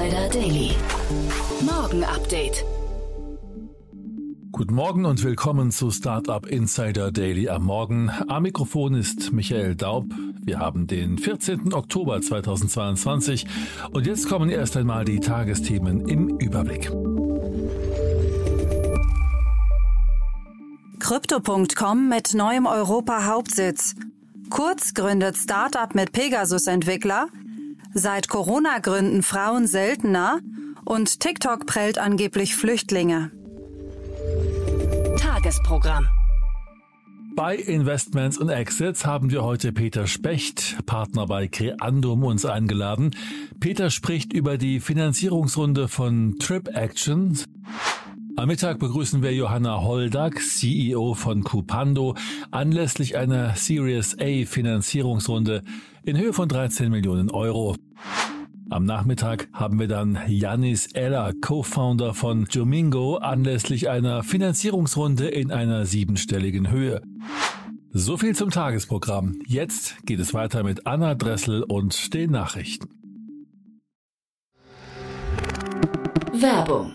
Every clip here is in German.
Insider Daily. Morgen Update. Guten Morgen und willkommen zu Startup Insider Daily am Morgen. Am Mikrofon ist Michael Daub. Wir haben den 14. Oktober 2022 und jetzt kommen erst einmal die Tagesthemen im Überblick. Crypto.com mit neuem Europa-Hauptsitz. Kurz gründet Startup mit Pegasus-Entwickler. Seit Corona gründen Frauen seltener. Und TikTok prellt angeblich Flüchtlinge. Tagesprogramm. Bei Investments und Exits haben wir heute Peter Specht, Partner bei Creandum, uns eingeladen. Peter spricht über die Finanzierungsrunde von Trip Actions. Am Mittag begrüßen wir Johanna Holdak, CEO von Cupando, anlässlich einer Series A Finanzierungsrunde in Höhe von 13 Millionen Euro. Am Nachmittag haben wir dann Yanis Eller, Co-Founder von Jomingo, anlässlich einer Finanzierungsrunde in einer siebenstelligen Höhe. So viel zum Tagesprogramm. Jetzt geht es weiter mit Anna Dressel und den Nachrichten. Werbung.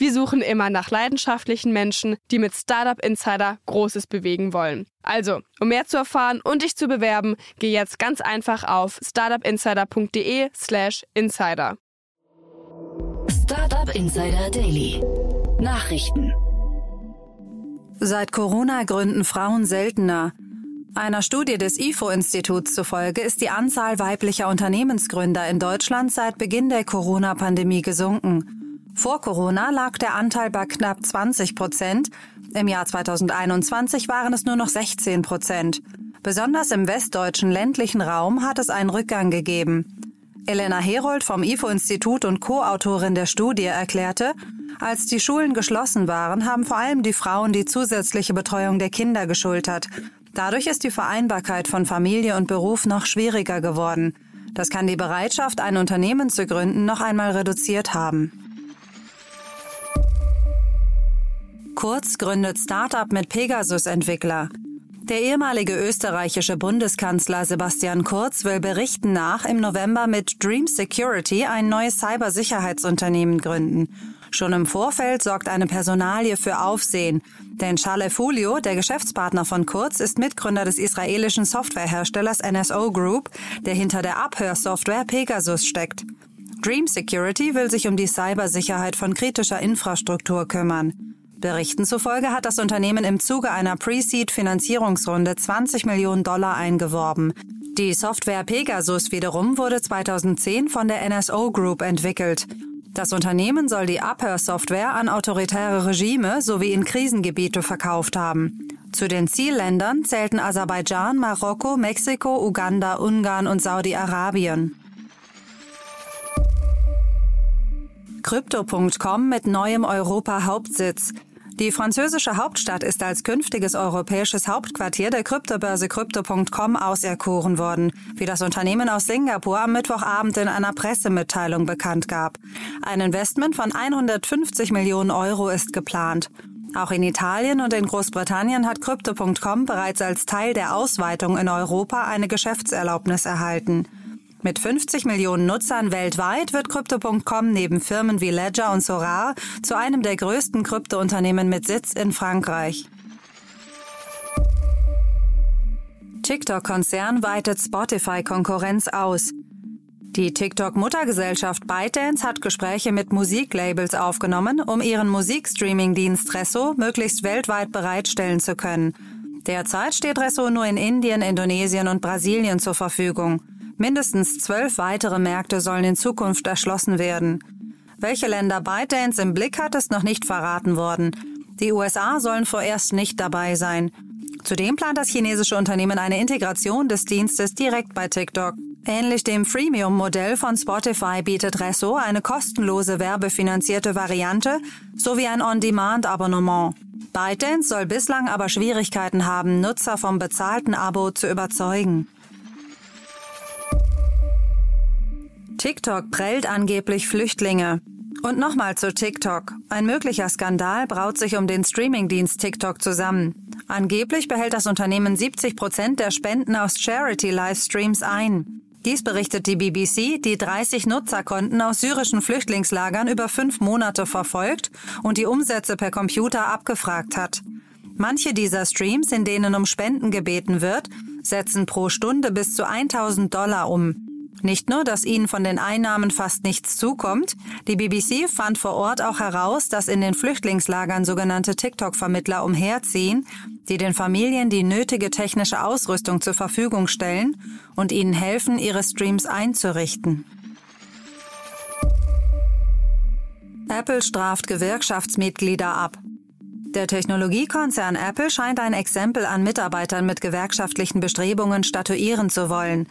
Wir suchen immer nach leidenschaftlichen Menschen, die mit Startup Insider Großes bewegen wollen. Also, um mehr zu erfahren und dich zu bewerben, geh jetzt ganz einfach auf startupinsider.de/slash insider. Startup Insider Daily. Nachrichten. Seit Corona gründen Frauen seltener. Einer Studie des IFO-Instituts zufolge ist die Anzahl weiblicher Unternehmensgründer in Deutschland seit Beginn der Corona-Pandemie gesunken. Vor Corona lag der Anteil bei knapp 20 Prozent. Im Jahr 2021 waren es nur noch 16 Prozent. Besonders im westdeutschen ländlichen Raum hat es einen Rückgang gegeben. Elena Herold vom IFO-Institut und Co-Autorin der Studie erklärte, als die Schulen geschlossen waren, haben vor allem die Frauen die zusätzliche Betreuung der Kinder geschultert. Dadurch ist die Vereinbarkeit von Familie und Beruf noch schwieriger geworden. Das kann die Bereitschaft, ein Unternehmen zu gründen, noch einmal reduziert haben. Kurz gründet Startup mit Pegasus-Entwickler. Der ehemalige österreichische Bundeskanzler Sebastian Kurz will Berichten nach im November mit Dream Security ein neues Cybersicherheitsunternehmen gründen. Schon im Vorfeld sorgt eine Personalie für Aufsehen, denn Charles Fulio, der Geschäftspartner von Kurz, ist Mitgründer des israelischen Softwareherstellers NSO Group, der hinter der Abhörsoftware Pegasus steckt. Dream Security will sich um die Cybersicherheit von kritischer Infrastruktur kümmern. Berichten zufolge hat das Unternehmen im Zuge einer Pre-Seed-Finanzierungsrunde 20 Millionen Dollar eingeworben. Die Software Pegasus wiederum wurde 2010 von der NSO Group entwickelt. Das Unternehmen soll die Abhörsoftware an autoritäre Regime sowie in Krisengebiete verkauft haben. Zu den Zielländern zählten Aserbaidschan, Marokko, Mexiko, Uganda, Ungarn und Saudi-Arabien. Crypto.com mit neuem Europa-Hauptsitz. Die französische Hauptstadt ist als künftiges europäisches Hauptquartier der Kryptobörse Crypto.com auserkoren worden, wie das Unternehmen aus Singapur am Mittwochabend in einer Pressemitteilung bekannt gab. Ein Investment von 150 Millionen Euro ist geplant. Auch in Italien und in Großbritannien hat Crypto.com bereits als Teil der Ausweitung in Europa eine Geschäftserlaubnis erhalten. Mit 50 Millionen Nutzern weltweit wird Crypto.com neben Firmen wie Ledger und Sorar zu einem der größten Kryptounternehmen mit Sitz in Frankreich. TikTok-Konzern weitet Spotify-Konkurrenz aus. Die TikTok-Muttergesellschaft ByteDance hat Gespräche mit Musiklabels aufgenommen, um ihren Musikstreaming-Dienst Resso möglichst weltweit bereitstellen zu können. Derzeit steht Resso nur in Indien, Indonesien und Brasilien zur Verfügung. Mindestens zwölf weitere Märkte sollen in Zukunft erschlossen werden. Welche Länder ByteDance im Blick hat, ist noch nicht verraten worden. Die USA sollen vorerst nicht dabei sein. Zudem plant das chinesische Unternehmen eine Integration des Dienstes direkt bei TikTok. Ähnlich dem Freemium-Modell von Spotify bietet Resso eine kostenlose werbefinanzierte Variante sowie ein On-Demand-Abonnement. ByteDance soll bislang aber Schwierigkeiten haben, Nutzer vom bezahlten Abo zu überzeugen. TikTok prellt angeblich Flüchtlinge. Und nochmal zu TikTok. Ein möglicher Skandal braut sich um den Streamingdienst TikTok zusammen. Angeblich behält das Unternehmen 70 Prozent der Spenden aus Charity-Livestreams ein. Dies berichtet die BBC, die 30 Nutzerkonten aus syrischen Flüchtlingslagern über fünf Monate verfolgt und die Umsätze per Computer abgefragt hat. Manche dieser Streams, in denen um Spenden gebeten wird, setzen pro Stunde bis zu 1000 Dollar um. Nicht nur, dass ihnen von den Einnahmen fast nichts zukommt, die BBC fand vor Ort auch heraus, dass in den Flüchtlingslagern sogenannte TikTok-Vermittler umherziehen, die den Familien die nötige technische Ausrüstung zur Verfügung stellen und ihnen helfen, ihre Streams einzurichten. Apple straft Gewerkschaftsmitglieder ab. Der Technologiekonzern Apple scheint ein Exempel an Mitarbeitern mit gewerkschaftlichen Bestrebungen statuieren zu wollen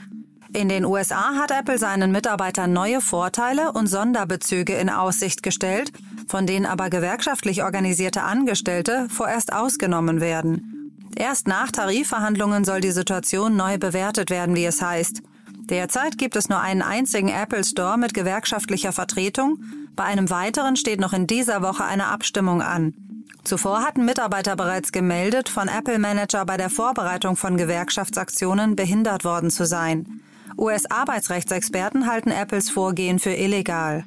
in den USA hat Apple seinen Mitarbeitern neue Vorteile und Sonderbezüge in Aussicht gestellt, von denen aber gewerkschaftlich organisierte Angestellte vorerst ausgenommen werden. Erst nach Tarifverhandlungen soll die Situation neu bewertet werden, wie es heißt. Derzeit gibt es nur einen einzigen Apple Store mit gewerkschaftlicher Vertretung. Bei einem weiteren steht noch in dieser Woche eine Abstimmung an. Zuvor hatten Mitarbeiter bereits gemeldet, von Apple Manager bei der Vorbereitung von Gewerkschaftsaktionen behindert worden zu sein. US-Arbeitsrechtsexperten halten Apples Vorgehen für illegal.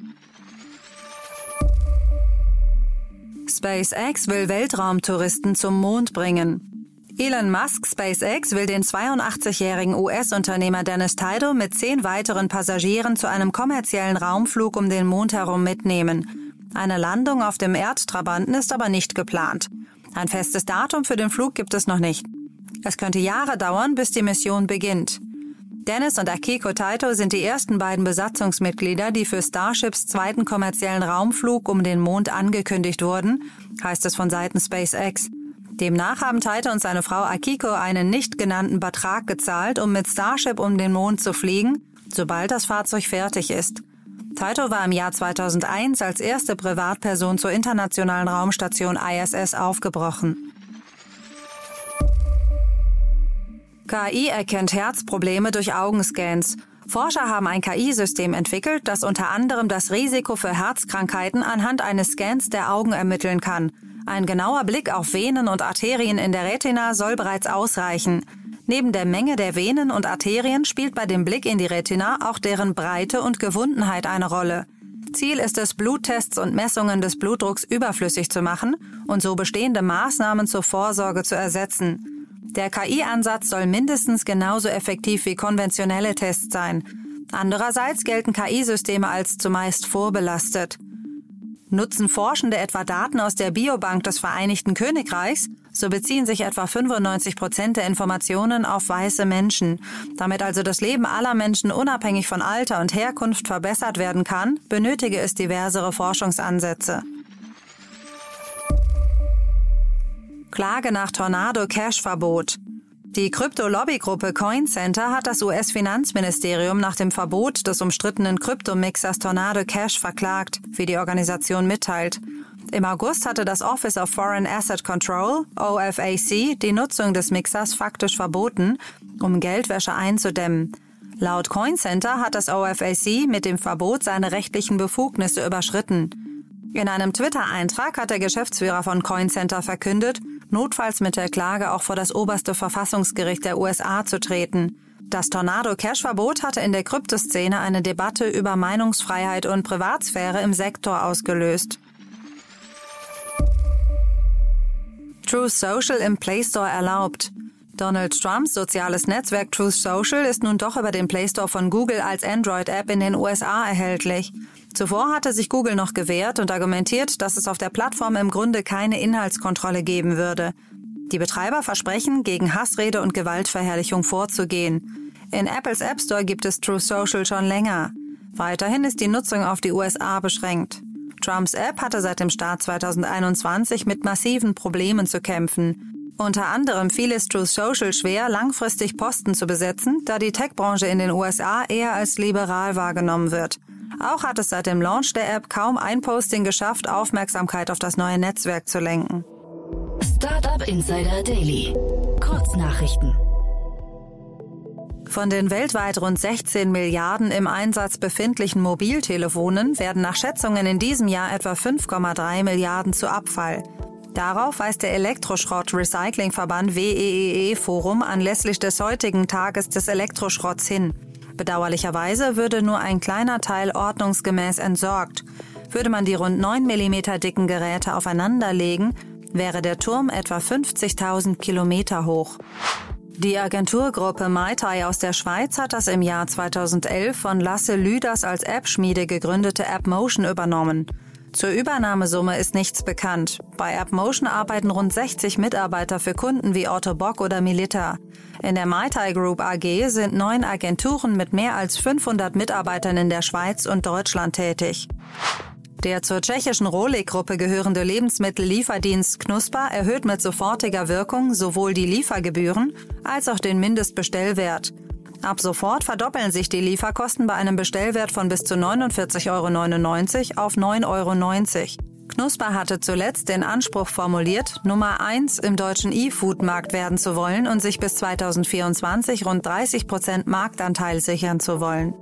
SpaceX will Weltraumtouristen zum Mond bringen. Elon Musk SpaceX will den 82-jährigen US-Unternehmer Dennis Taido mit zehn weiteren Passagieren zu einem kommerziellen Raumflug um den Mond herum mitnehmen. Eine Landung auf dem Erdtrabanten ist aber nicht geplant. Ein festes Datum für den Flug gibt es noch nicht. Es könnte Jahre dauern, bis die Mission beginnt. Dennis und Akiko Taito sind die ersten beiden Besatzungsmitglieder, die für Starships zweiten kommerziellen Raumflug um den Mond angekündigt wurden, heißt es von Seiten SpaceX. Demnach haben Taito und seine Frau Akiko einen nicht genannten Betrag gezahlt, um mit Starship um den Mond zu fliegen, sobald das Fahrzeug fertig ist. Taito war im Jahr 2001 als erste Privatperson zur internationalen Raumstation ISS aufgebrochen. KI erkennt Herzprobleme durch Augenscans. Forscher haben ein KI-System entwickelt, das unter anderem das Risiko für Herzkrankheiten anhand eines Scans der Augen ermitteln kann. Ein genauer Blick auf Venen und Arterien in der Retina soll bereits ausreichen. Neben der Menge der Venen und Arterien spielt bei dem Blick in die Retina auch deren Breite und Gewundenheit eine Rolle. Ziel ist es, Bluttests und Messungen des Blutdrucks überflüssig zu machen und so bestehende Maßnahmen zur Vorsorge zu ersetzen. Der KI-Ansatz soll mindestens genauso effektiv wie konventionelle Tests sein. Andererseits gelten KI-Systeme als zumeist vorbelastet. Nutzen Forschende etwa Daten aus der Biobank des Vereinigten Königreichs, so beziehen sich etwa 95 Prozent der Informationen auf weiße Menschen. Damit also das Leben aller Menschen unabhängig von Alter und Herkunft verbessert werden kann, benötige es diversere Forschungsansätze. Klage nach Tornado-Cash-Verbot. Die Krypto-Lobbygruppe CoinCenter hat das US-Finanzministerium nach dem Verbot des umstrittenen Kryptomixers Tornado Cash verklagt, wie die Organisation mitteilt. Im August hatte das Office of Foreign Asset Control, OFAC, die Nutzung des Mixers faktisch verboten, um Geldwäsche einzudämmen. Laut CoinCenter hat das OFAC mit dem Verbot seine rechtlichen Befugnisse überschritten. In einem Twitter-Eintrag hat der Geschäftsführer von CoinCenter verkündet, notfalls mit der Klage auch vor das oberste Verfassungsgericht der USA zu treten. Das Tornado-Cash-Verbot hatte in der Kryptoszene eine Debatte über Meinungsfreiheit und Privatsphäre im Sektor ausgelöst. True Social im Play Store erlaubt. Donald Trumps soziales Netzwerk Truth Social ist nun doch über den Play Store von Google als Android-App in den USA erhältlich. Zuvor hatte sich Google noch gewehrt und argumentiert, dass es auf der Plattform im Grunde keine Inhaltskontrolle geben würde. Die Betreiber versprechen, gegen Hassrede und Gewaltverherrlichung vorzugehen. In Apples App Store gibt es Truth Social schon länger. Weiterhin ist die Nutzung auf die USA beschränkt. Trumps App hatte seit dem Start 2021 mit massiven Problemen zu kämpfen. Unter anderem fiel es Truth Social schwer, langfristig Posten zu besetzen, da die Tech-Branche in den USA eher als liberal wahrgenommen wird. Auch hat es seit dem Launch der App kaum ein Posting geschafft, Aufmerksamkeit auf das neue Netzwerk zu lenken. Startup Insider Daily. Kurznachrichten. Von den weltweit rund 16 Milliarden im Einsatz befindlichen Mobiltelefonen werden nach Schätzungen in diesem Jahr etwa 5,3 Milliarden zu Abfall. Darauf weist der Elektroschrott-Recyclingverband WEEE Forum anlässlich des heutigen Tages des Elektroschrotts hin. Bedauerlicherweise würde nur ein kleiner Teil ordnungsgemäß entsorgt. Würde man die rund 9 mm dicken Geräte aufeinanderlegen, wäre der Turm etwa 50.000 Kilometer hoch. Die Agenturgruppe MyTai aus der Schweiz hat das im Jahr 2011 von Lasse Lüders als App-Schmiede gegründete AppMotion übernommen. Zur Übernahmesumme ist nichts bekannt. Bei AppMotion arbeiten rund 60 Mitarbeiter für Kunden wie Otto Bock oder Milita. In der MyThai Group AG sind neun Agenturen mit mehr als 500 Mitarbeitern in der Schweiz und Deutschland tätig. Der zur tschechischen Rohlig-Gruppe gehörende Lebensmittellieferdienst Knusper erhöht mit sofortiger Wirkung sowohl die Liefergebühren als auch den Mindestbestellwert. Ab sofort verdoppeln sich die Lieferkosten bei einem Bestellwert von bis zu 49,99 Euro auf 9,90 Euro. Knusper hatte zuletzt den Anspruch formuliert, Nummer 1 im deutschen E-Food-Markt werden zu wollen und sich bis 2024 rund 30 Prozent Marktanteil sichern zu wollen.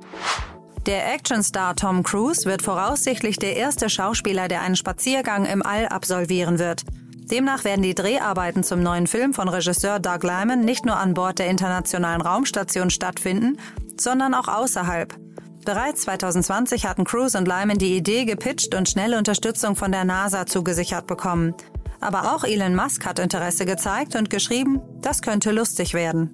Der Actionstar Tom Cruise wird voraussichtlich der erste Schauspieler, der einen Spaziergang im All absolvieren wird. Demnach werden die Dreharbeiten zum neuen Film von Regisseur Doug Lyman nicht nur an Bord der internationalen Raumstation stattfinden, sondern auch außerhalb. Bereits 2020 hatten Cruise und Lyman die Idee gepitcht und schnelle Unterstützung von der NASA zugesichert bekommen. Aber auch Elon Musk hat Interesse gezeigt und geschrieben, das könnte lustig werden.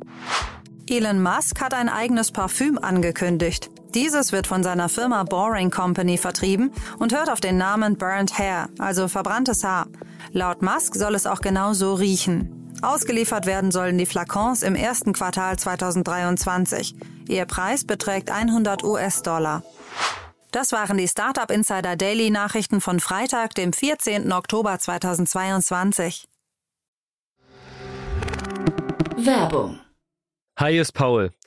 Elon Musk hat ein eigenes Parfüm angekündigt. Dieses wird von seiner Firma Boring Company vertrieben und hört auf den Namen Burnt Hair, also verbranntes Haar. Laut Musk soll es auch genau so riechen. Ausgeliefert werden sollen die Flakons im ersten Quartal 2023. Ihr Preis beträgt 100 US-Dollar. Das waren die Startup Insider Daily Nachrichten von Freitag, dem 14. Oktober 2022. Werbung. Hi, ist Paul.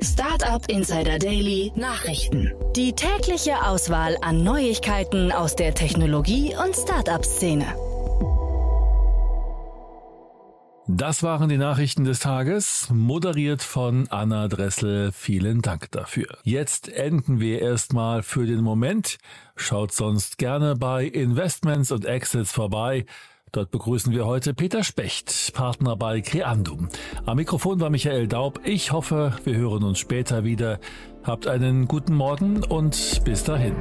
Startup Insider Daily Nachrichten. Die tägliche Auswahl an Neuigkeiten aus der Technologie- und Startup-Szene. Das waren die Nachrichten des Tages, moderiert von Anna Dressel. Vielen Dank dafür. Jetzt enden wir erstmal für den Moment. Schaut sonst gerne bei Investments und Exits vorbei. Dort begrüßen wir heute Peter Specht, Partner bei Creandum. Am Mikrofon war Michael Daub. Ich hoffe, wir hören uns später wieder. Habt einen guten Morgen und bis dahin.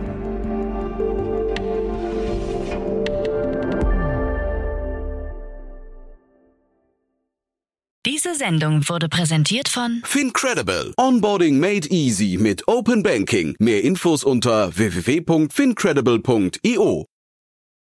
Diese Sendung wurde präsentiert von Fincredible. Onboarding made easy mit Open Banking. Mehr Infos unter www.fincredible.io.